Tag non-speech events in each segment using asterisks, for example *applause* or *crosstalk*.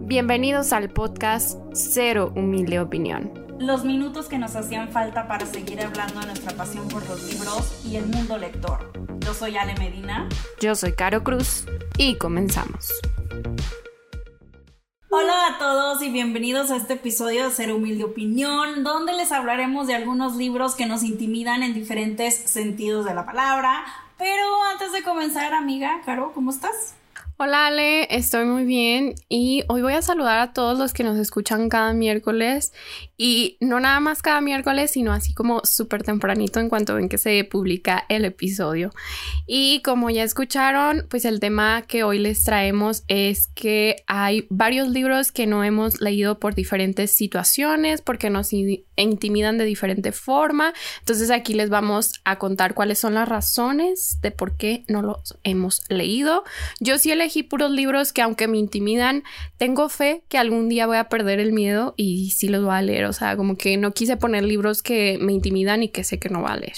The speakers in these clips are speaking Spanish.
Bienvenidos al podcast Cero Humilde Opinión. Los minutos que nos hacían falta para seguir hablando de nuestra pasión por los libros y el mundo lector. Yo soy Ale Medina. Yo soy Caro Cruz y comenzamos. Hola a todos y bienvenidos a este episodio de Ser Humilde Opinión, donde les hablaremos de algunos libros que nos intimidan en diferentes sentidos de la palabra. Pero antes de comenzar, amiga, Caro, ¿cómo estás? Hola Ale, estoy muy bien y hoy voy a saludar a todos los que nos escuchan cada miércoles y no nada más cada miércoles, sino así como súper tempranito en cuanto ven que se publica el episodio. Y como ya escucharon, pues el tema que hoy les traemos es que hay varios libros que no hemos leído por diferentes situaciones, porque nos intimidan de diferente forma. Entonces aquí les vamos a contar cuáles son las razones de por qué no los hemos leído. Yo sí he elegí puros libros que aunque me intimidan, tengo fe que algún día voy a perder el miedo y sí los voy a leer. O sea, como que no quise poner libros que me intimidan y que sé que no voy a leer.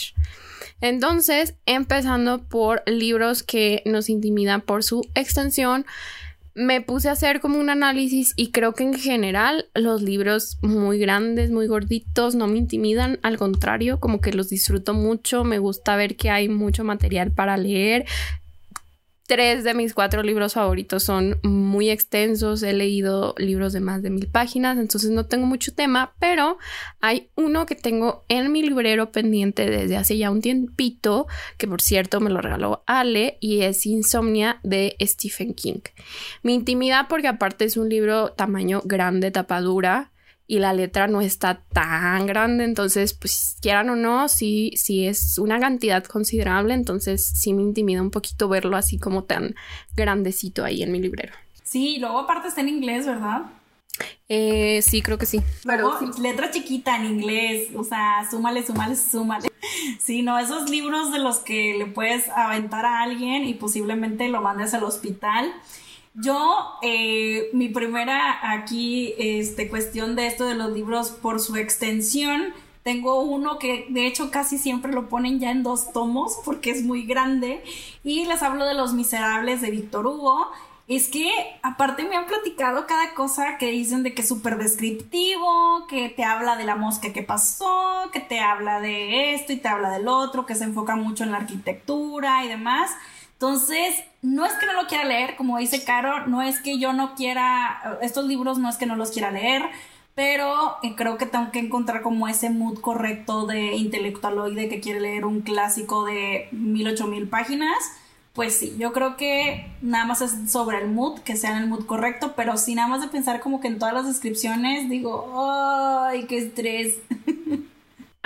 Entonces, empezando por libros que nos intimidan por su extensión, me puse a hacer como un análisis y creo que en general los libros muy grandes, muy gorditos, no me intimidan, al contrario, como que los disfruto mucho, me gusta ver que hay mucho material para leer, Tres de mis cuatro libros favoritos son muy extensos, he leído libros de más de mil páginas, entonces no tengo mucho tema, pero hay uno que tengo en mi librero pendiente desde hace ya un tiempito, que por cierto me lo regaló Ale, y es Insomnia de Stephen King. Mi intimidad porque aparte es un libro tamaño grande, tapadura, y la letra no está tan grande, entonces pues quieran o no, sí, sí es una cantidad considerable, entonces sí me intimida un poquito verlo así como tan grandecito ahí en mi librero. Sí, luego aparte está en inglés, ¿verdad? Eh, sí, creo que sí. Pero letra chiquita en inglés, o sea, súmale, súmale, súmale. *laughs* Sí, no, esos libros de los que le puedes aventar a alguien y posiblemente lo mandes al hospital. Yo, eh, mi primera aquí, este, cuestión de esto de los libros por su extensión, tengo uno que de hecho casi siempre lo ponen ya en dos tomos porque es muy grande y les hablo de Los Miserables de Víctor Hugo. Es que aparte me han platicado cada cosa que dicen de que es súper descriptivo, que te habla de la mosca que pasó, que te habla de esto y te habla del otro, que se enfoca mucho en la arquitectura y demás. Entonces, no es que no lo quiera leer, como dice Caro, no es que yo no quiera, estos libros no es que no los quiera leer, pero eh, creo que tengo que encontrar como ese mood correcto de intelectualoide que quiere leer un clásico de mil, ocho mil páginas. Pues sí, yo creo que nada más es sobre el mood, que sea en el mood correcto, pero sí nada más de pensar como que en todas las descripciones digo, ¡ay, qué estrés! *laughs*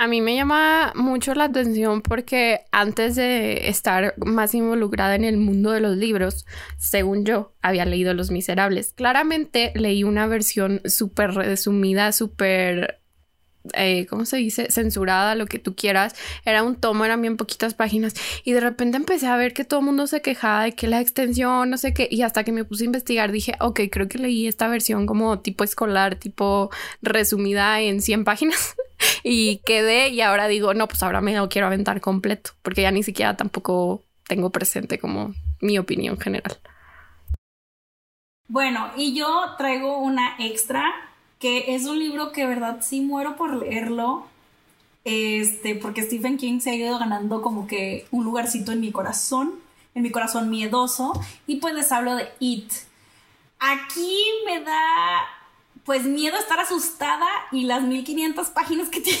A mí me llama mucho la atención porque antes de estar más involucrada en el mundo de los libros, según yo, había leído Los Miserables. Claramente leí una versión súper resumida, súper eh, ¿cómo se dice? Censurada, lo que tú quieras. Era un tomo, eran bien poquitas páginas. Y de repente empecé a ver que todo el mundo se quejaba de que la extensión, no sé qué. Y hasta que me puse a investigar dije, ok, creo que leí esta versión como tipo escolar, tipo resumida en 100 páginas. *laughs* y quedé y ahora digo, no, pues ahora me lo quiero aventar completo, porque ya ni siquiera tampoco tengo presente como mi opinión general. Bueno, y yo traigo una extra, que es un libro que verdad sí muero por leerlo, este, porque Stephen King se ha ido ganando como que un lugarcito en mi corazón, en mi corazón miedoso, y pues les hablo de It. Aquí me da pues miedo estar asustada y las 1500 páginas que *laughs* tiene,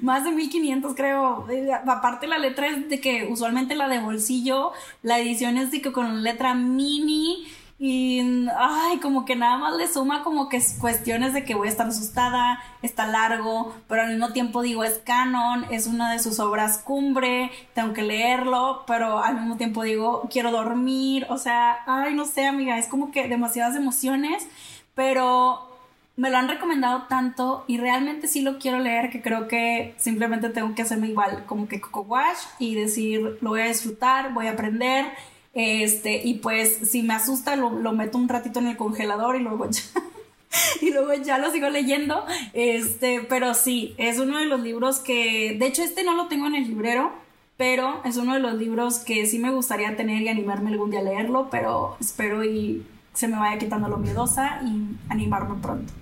más de 1500 creo. Aparte la letra es de que usualmente la de bolsillo, la edición es de que con letra mini y ay, como que nada más le suma como que cuestiones de que voy a estar asustada, está largo, pero al mismo tiempo digo es canon, es una de sus obras cumbre, tengo que leerlo, pero al mismo tiempo digo quiero dormir, o sea, ay, no sé, amiga, es como que demasiadas emociones, pero me lo han recomendado tanto y realmente sí lo quiero leer que creo que simplemente tengo que hacerme igual, como que Coco Wash y decir, lo voy a disfrutar, voy a aprender, este, y pues si me asusta lo, meto un ratito en el congelador y luego ya, *laughs* y luego ya lo sigo leyendo, este, pero sí, es uno de los libros que, de hecho este no lo tengo en el librero, pero es uno de los libros que sí me gustaría tener y animarme algún día a leerlo, pero espero y se me vaya quitando lo miedosa y animarme pronto.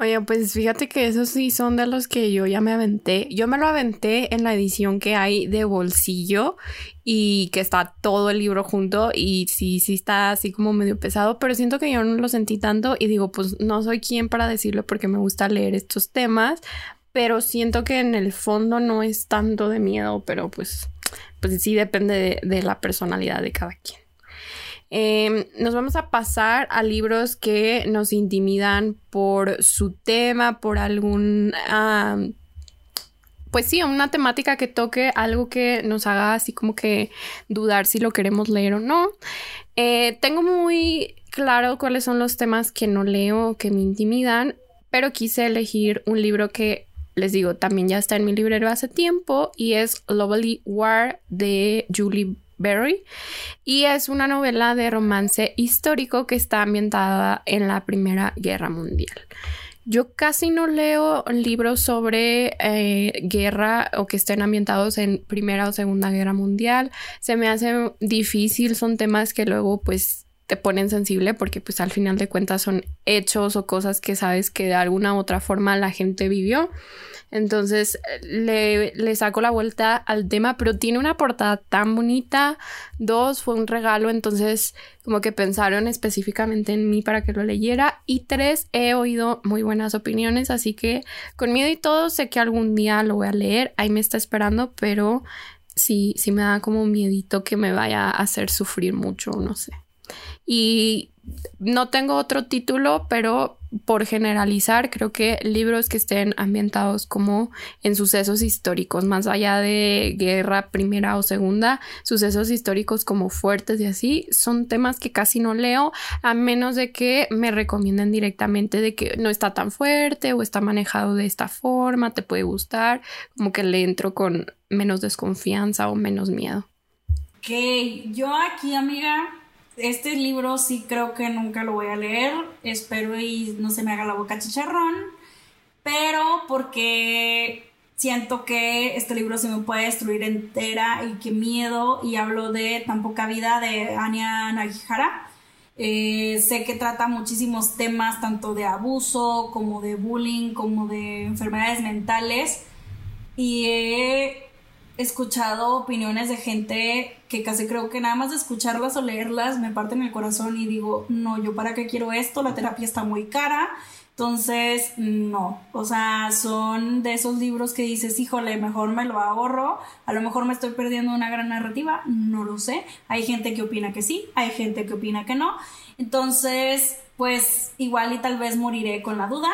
Oye, pues fíjate que esos sí son de los que yo ya me aventé. Yo me lo aventé en la edición que hay de bolsillo y que está todo el libro junto y sí, sí está así como medio pesado, pero siento que yo no lo sentí tanto y digo, pues no soy quien para decirlo porque me gusta leer estos temas, pero siento que en el fondo no es tanto de miedo, pero pues, pues sí depende de, de la personalidad de cada quien. Em, nos vamos a pasar a libros que nos intimidan por su tema, por algún... pues sí, una temática que toque algo que nos haga así como que dudar si lo queremos leer o no. Eh, tengo muy claro cuáles son los temas que no leo, que me intimidan, pero quise elegir un libro que les digo, también ya está en mi librero hace tiempo y es Lovely War de Julie Berry y es una novela de romance histórico que está ambientada en la Primera Guerra Mundial. Yo casi no leo libros sobre eh, guerra o que estén ambientados en Primera o Segunda Guerra Mundial. Se me hace difícil, son temas que luego pues te ponen sensible porque pues al final de cuentas son hechos o cosas que sabes que de alguna u otra forma la gente vivió. Entonces le, le saco la vuelta al tema, pero tiene una portada tan bonita. Dos, fue un regalo, entonces como que pensaron específicamente en mí para que lo leyera. Y tres, he oído muy buenas opiniones, así que con miedo y todo sé que algún día lo voy a leer. Ahí me está esperando, pero sí, sí me da como un miedito que me vaya a hacer sufrir mucho, no sé. Y no tengo otro título, pero por generalizar, creo que libros que estén ambientados como en sucesos históricos, más allá de guerra primera o segunda, sucesos históricos como fuertes y así, son temas que casi no leo, a menos de que me recomienden directamente de que no está tan fuerte o está manejado de esta forma, te puede gustar, como que le entro con menos desconfianza o menos miedo. Ok, yo aquí, amiga, este libro sí creo que nunca lo voy a leer. Espero y no se me haga la boca chicharrón. Pero porque siento que este libro se me puede destruir entera y qué miedo. Y hablo de Tan poca vida de Anya Nagihara. Eh, sé que trata muchísimos temas, tanto de abuso como de bullying, como de enfermedades mentales. Y he escuchado opiniones de gente que casi creo que nada más de escucharlas o leerlas me parten el corazón y digo, no, yo para qué quiero esto, la terapia está muy cara. Entonces, no, o sea, son de esos libros que dices, híjole, mejor me lo ahorro, a lo mejor me estoy perdiendo una gran narrativa, no lo sé. Hay gente que opina que sí, hay gente que opina que no. Entonces, pues igual y tal vez moriré con la duda,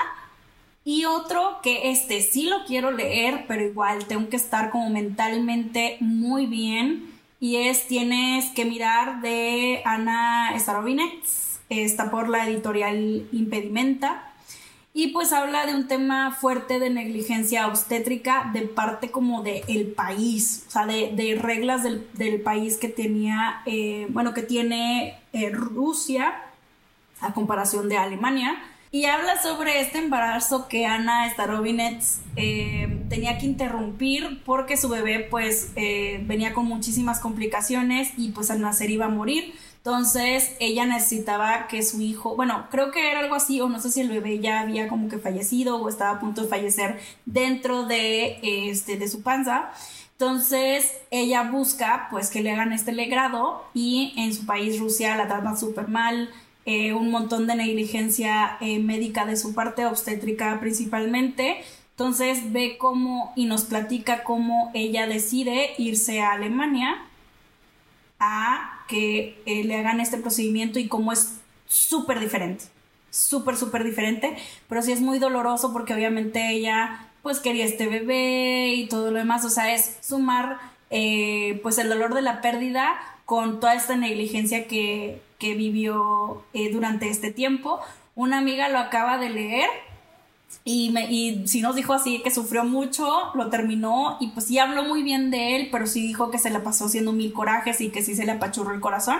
y otro que este sí lo quiero leer, pero igual tengo que estar como mentalmente muy bien. Y es Tienes que mirar de Ana Starovinets. Está por la editorial Impedimenta. Y pues habla de un tema fuerte de negligencia obstétrica de parte como del el país, o sea, de, reglas del, país que tenía, eh, bueno, que tiene eh, Rusia a comparación de Alemania y habla sobre este embarazo que Ana Starovinets eh, tenía que interrumpir porque su bebé pues eh, venía con muchísimas complicaciones y pues al nacer iba a morir. Entonces ella necesitaba que su hijo, bueno, creo que era algo así, o no sé si el bebé ya había como que fallecido o estaba a punto de fallecer dentro de, este, de su panza. Entonces ella busca pues que le hagan este legrado y en su país Rusia la tratan súper mal, eh, un montón de negligencia eh, médica de su parte, obstétrica principalmente. Entonces ve cómo y nos platica cómo ella decide irse a Alemania a que eh, le hagan este procedimiento y cómo es súper diferente, súper, súper diferente, pero sí es muy doloroso porque obviamente ella pues quería este bebé y todo lo demás, o sea, es sumar pues el dolor de la pérdida con toda esta negligencia que, que vivió eh, durante este tiempo. Una amiga lo acaba de leer y, me, y sí nos dijo así que sufrió mucho, lo terminó y pues sí habló muy bien de él, pero sí dijo que se la pasó haciendo mil corajes y que sí se le apachurró el corazón.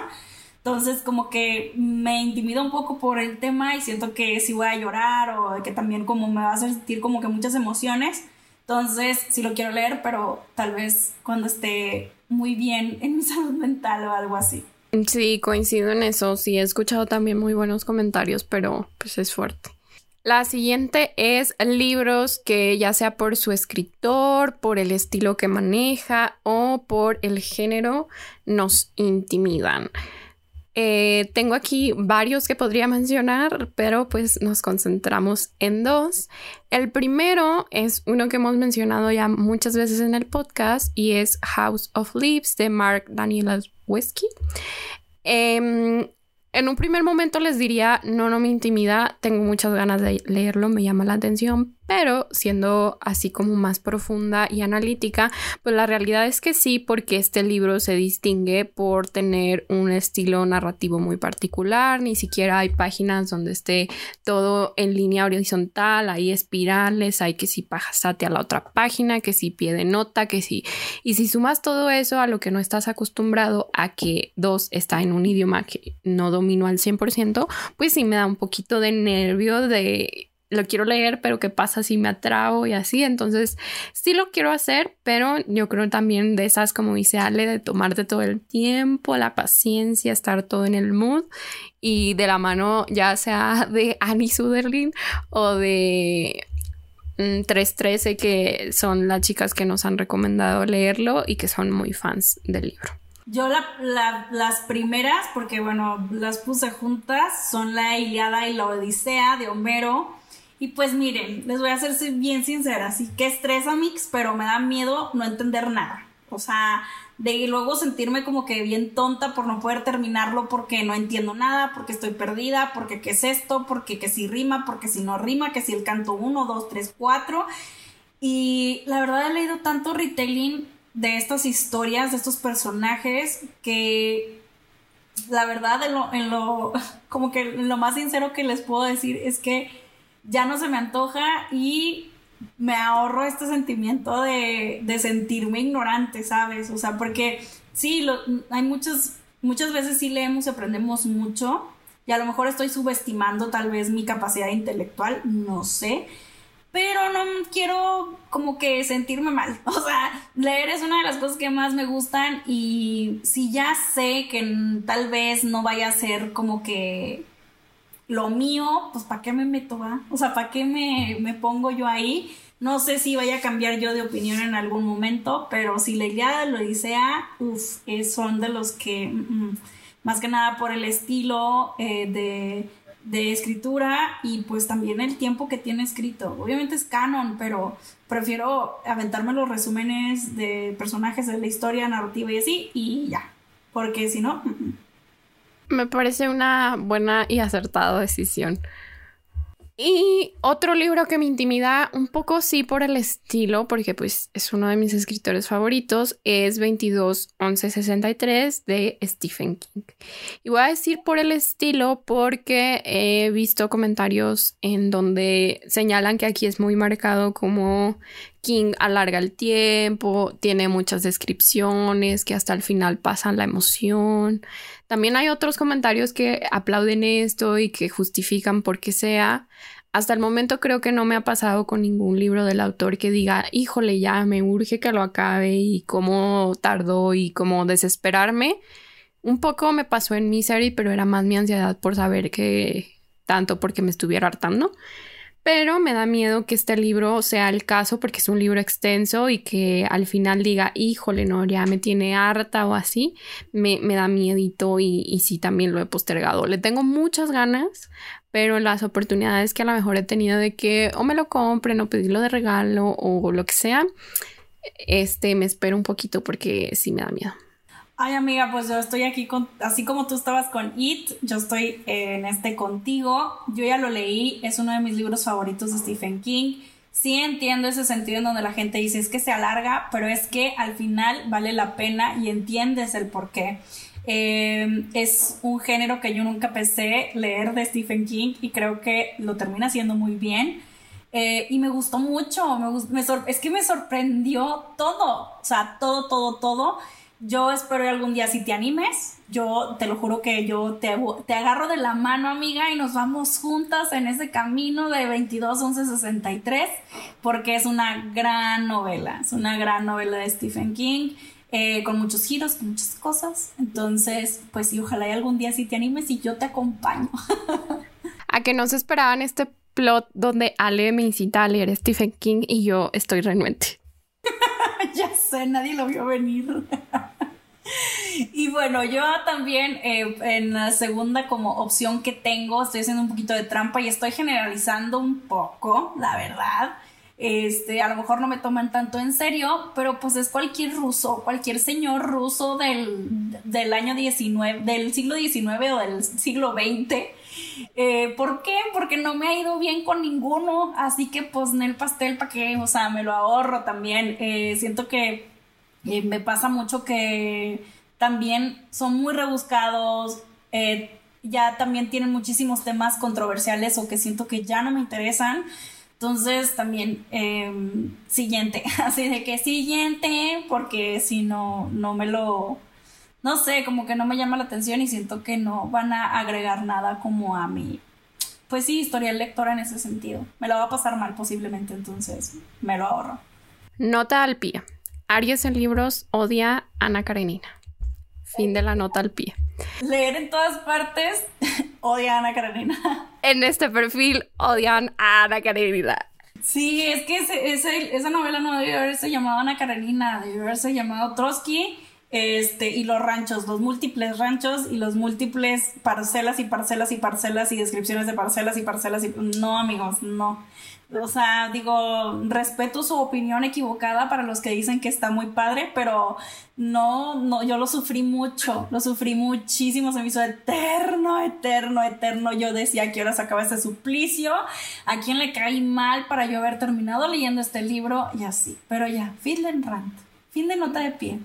Entonces como que me intimida un poco por el tema y siento que sí voy a llorar o que también como me va a sentir como que muchas emociones. Entonces sí lo quiero leer, pero tal vez cuando esté muy bien en salud mental o algo así. Sí, coincido en eso. Sí, he escuchado también muy buenos comentarios, pero pues es fuerte. La siguiente es libros que ya sea por su escritor, por el estilo que maneja o por el género nos intimidan. Eh, tengo aquí varios que podría mencionar, pero pues nos concentramos en dos. El primero es uno que hemos mencionado ya muchas veces en el podcast y es House of Leaves de Mark Danielewski. Eh, en un primer momento les diría, no, no me intimida, tengo muchas ganas de leerlo, me llama la atención, pero siendo así como más profunda y analítica, pues la realidad es que sí, porque este libro se distingue por tener un estilo narrativo muy particular, ni siquiera hay páginas donde esté todo en línea horizontal, hay espirales, hay que si pasate a la otra página, que si pie de nota, que si... Y si sumas todo eso a lo que no estás acostumbrado a que dos está en un idioma que no domino al 100%, pues sí me da un poquito de nervio de lo quiero leer, pero ¿qué pasa si me atrago y así? Entonces, sí lo quiero hacer, pero yo creo también de esas, como dice Ale, de tomarte todo el tiempo, la paciencia, estar todo en el mood y de la mano ya sea de *laughs* Annie Suderlin o de 313, mm, que son las chicas que nos han recomendado leerlo y que son muy fans del libro. Yo las primeras, porque bueno, las puse juntas, son la Iliada y la Odisea de Homero y pues miren, les voy a ser bien sincera, sí que estresa mix, pero me da miedo no entender nada. O sea, de luego sentirme como que bien tonta por no poder terminarlo porque no entiendo nada, porque estoy perdida, porque qué es esto, porque que si rima, porque si no rima, que si el canto 1, 2, 3, 4. Y la verdad he leído tanto retelling de estas historias, de estos personajes, que la verdad en lo, en lo *laughs* como que lo más sincero que les puedo decir es que ya no se me antoja y me ahorro este sentimiento de, sentirme ignorante, ¿sabes? O sea, porque sí, hay muchas, muchas veces sí leemos y aprendemos mucho y a lo mejor estoy subestimando tal vez mi capacidad intelectual, no sé, pero no quiero como que sentirme mal. *laughs* O sea, leer es una de las cosas que más me gustan y si ya sé que tal vez no vaya a ser como que lo mío, pues ¿para qué me meto, va? O sea, ¿para qué me, pongo yo ahí? No sé si vaya a cambiar yo de opinión en algún momento, pero si la lo Odisea, uff, son de los que, mm, mm, más que nada por el estilo eh, de, de, escritura y pues también el tiempo que tiene escrito. Obviamente es canon, pero prefiero aventarme los resúmenes de personajes de la historia narrativa y así, y ya, porque si no... Mm, me parece una buena y acertada decisión. Y otro libro que me intimida un poco, sí, por el estilo, porque pues es uno de mis escritores favoritos, es 221163 de Stephen King. Y voy a decir por el estilo porque he visto comentarios en donde señalan que aquí es muy marcado como King alarga el tiempo, tiene muchas descripciones que hasta el final pasan la emoción. También hay otros comentarios que aplauden esto y que justifican por qué sea. Hasta el momento creo que no me ha pasado con ningún libro del autor que diga, híjole, ya me urge que lo acabe y cómo tardó y cómo desesperarme. Un poco me pasó en Misery, pero era más mi ansiedad por saber que tanto porque me estuviera hartando pero me da miedo que este libro sea el caso porque es un libro extenso y que al final diga, híjole, no, ya me tiene harta o así, me, da miedito y, y sí también lo he postergado. Le tengo muchas ganas, pero las oportunidades que a lo mejor he tenido de que o me lo compren o pedirlo de regalo o lo que sea, este me espero un poquito porque sí me da miedo. Ay, amiga, pues yo estoy aquí con, así como tú estabas con It, yo estoy en este contigo. Yo ya lo leí, es uno de mis libros favoritos de Stephen King. Sí entiendo ese sentido en donde la gente dice es que se alarga, pero es que al final vale la pena y entiendes el por qué. Eh, es un género que yo nunca pensé leer de Stephen King y creo que lo termina haciendo muy bien. Eh, y me gustó mucho, me, es que me sorprendió todo, o sea, todo, todo, todo. Yo espero algún día si te animes. Yo te lo juro que yo te, te agarro de la mano, amiga, y nos vamos juntas en ese camino de 22 11 63, porque es una gran novela. Es una gran novela de Stephen King. eh, con muchos giros, con muchas cosas. Entonces, pues sí, ojalá y algún día sí te animes y yo te acompaño. *laughs* a que no se esperaban este plot donde Ale me incita a leer Stephen King y yo estoy renuente. Nadie lo vio venir. *laughs* y bueno, yo también eh, en la segunda como opción que tengo, estoy haciendo un poquito de trampa y estoy generalizando un poco, la verdad. Este, a lo mejor no me toman tanto en serio, pero pues es cualquier ruso, cualquier señor ruso del, año 19, del siglo XIX o del siglo XX. Eh, ¿Por qué? Porque no me ha ido bien con ninguno, así que pues en el pastel, ¿para qué? O sea, me lo ahorro también. Eh, siento que eh, me pasa mucho que también son muy rebuscados, ya también tienen muchísimos temas controversiales o que siento que ya no me interesan. Entonces también em, siguiente, *laughs* así de que siguiente, porque si no, no me lo, no sé, como que no me llama la atención y siento que no van a agregar nada como a mi, pues sí, historia lectora en ese sentido. Me lo va a pasar mal posiblemente, entonces me lo ahorro. Nota al pie. Aries en libros odia a Ana Karenina. Fin de la nota al pie. Leer en todas partes *laughs* odia a Ana Karenina. En este perfil odian a Ana Karenina. Sí, es que esa novela no debe haberse llamado Ana Karenina, debe haberse llamado Trotsky este, y los ranchos, los múltiples ranchos y los múltiples parcelas y parcelas y parcelas y descripciones de parcelas y parcelas y no amigos, no. O sea, digo, respeto su opinión equivocada para los que dicen que está muy padre, pero no, no, yo lo sufrí mucho, lo sufrí muchísimo, se me hizo eterno, eterno, eterno. Yo decía que ahora se acaba este suplicio, a quién le caí mal para yo haber terminado leyendo este libro y así. Pero ya, fin de rant, fin de nota de pie.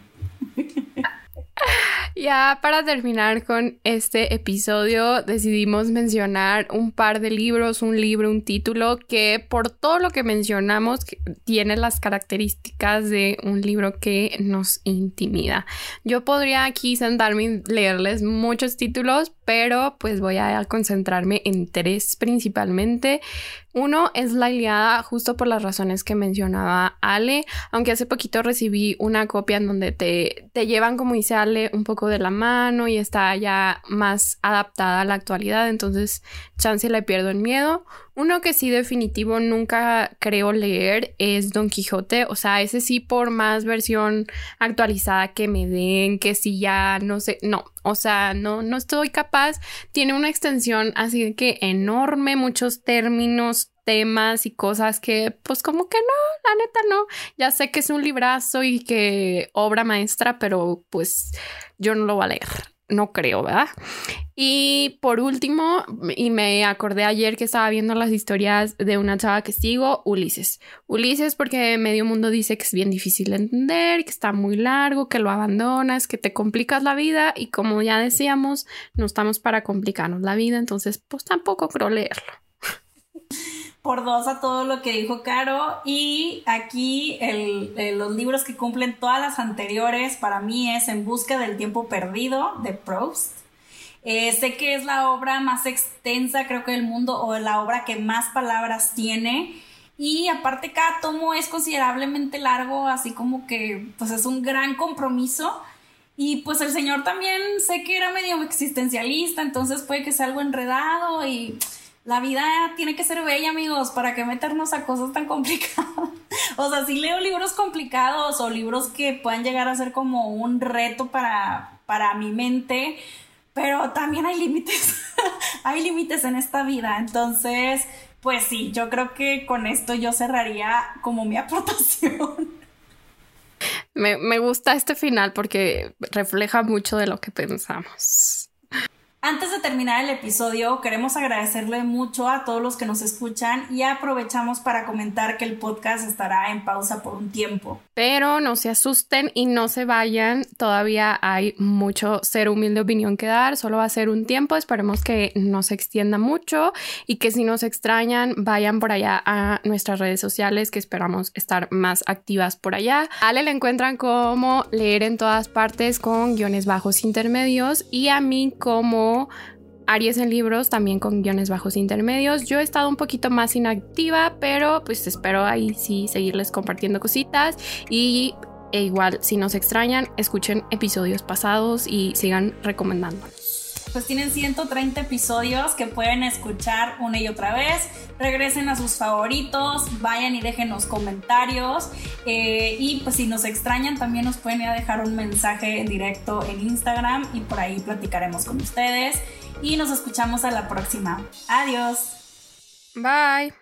Ya para terminar con este episodio decidimos mencionar un par de libros, un libro, un título que por todo lo que mencionamos tiene las características de un libro que nos intimida. Yo podría aquí sentarme y leerles muchos títulos, pero pues voy a concentrarme en tres principalmente. Uno es la Iliada, justo por las razones que mencionaba Ale, aunque hace poquito recibí una copia en donde te, te llevan, como dice Ale, un poco de la mano y está ya más adaptada a la actualidad, entonces chance le pierdo el miedo. Uno que sí definitivo nunca creo leer es Don Quijote, o sea, ese sí por más versión actualizada que me den, que si ya no sé, no, o sea, no, no estoy capaz. Tiene una extensión así que enorme, muchos términos, temas y cosas que pues como que no, la neta no. Ya sé que es un librazo y que obra maestra, pero pues yo no lo voy a leer no creo, ¿verdad? Y por último, y me acordé ayer que estaba viendo las historias de una chava que sigo, Ulises. Ulises porque medio mundo dice que es bien difícil de entender, que está muy largo, que lo abandonas, que te complicas la vida y como ya decíamos, no estamos para complicarnos la vida, entonces pues tampoco creo leerlo *laughs* por dos a todo lo que dijo Caro. Y aquí los libros que cumplen todas las anteriores para mí es En Busca del Tiempo Perdido de Proust. Eh, sé que es la obra más extensa, creo que del mundo, o la obra que más palabras tiene. Y aparte cada tomo es considerablemente largo, así como que pues es un gran compromiso. Y pues el señor también sé que era medio existencialista, entonces puede que sea algo enredado y la vida tiene que ser bella, amigos, para que meternos a cosas tan *laughs* complicadas. o sea, si leo libros complicados o libros que puedan llegar a ser como un reto para, para mi mente, pero también hay límites. *laughs* hay límites en esta vida. Entonces, pues sí, yo creo que con esto yo cerraría como mi *laughs* aportación. Me, me gusta este final porque refleja mucho de lo que pensamos. Antes de terminar el episodio, queremos agradecerle mucho a todos los que nos escuchan y aprovechamos para comentar que el podcast estará en pausa por un tiempo. Pero no se asusten y no se vayan, todavía hay mucho ser humilde opinión que dar, solo va a ser un tiempo, esperemos que no se extienda mucho y que si nos extrañan vayan por allá a nuestras redes sociales que esperamos estar más activas por allá. Ale le encuentran como leer en todas partes con guiones bajos intermedios y a mí como Aries en libros, también con guiones bajos intermedios. Yo he estado un poquito más inactiva, pero pues espero ahí sí seguirles compartiendo cositas y E igual, si nos extrañan, escuchen episodios pasados y sigan recomendándonos pues tienen 130 episodios que pueden escuchar una y otra vez. Regresen a sus favoritos, vayan y déjenos comentarios. Eh, y pues si nos extrañan, también nos pueden dejar un mensaje en directo en Instagram y por ahí platicaremos con ustedes. Y nos escuchamos a la próxima. Adiós. Bye.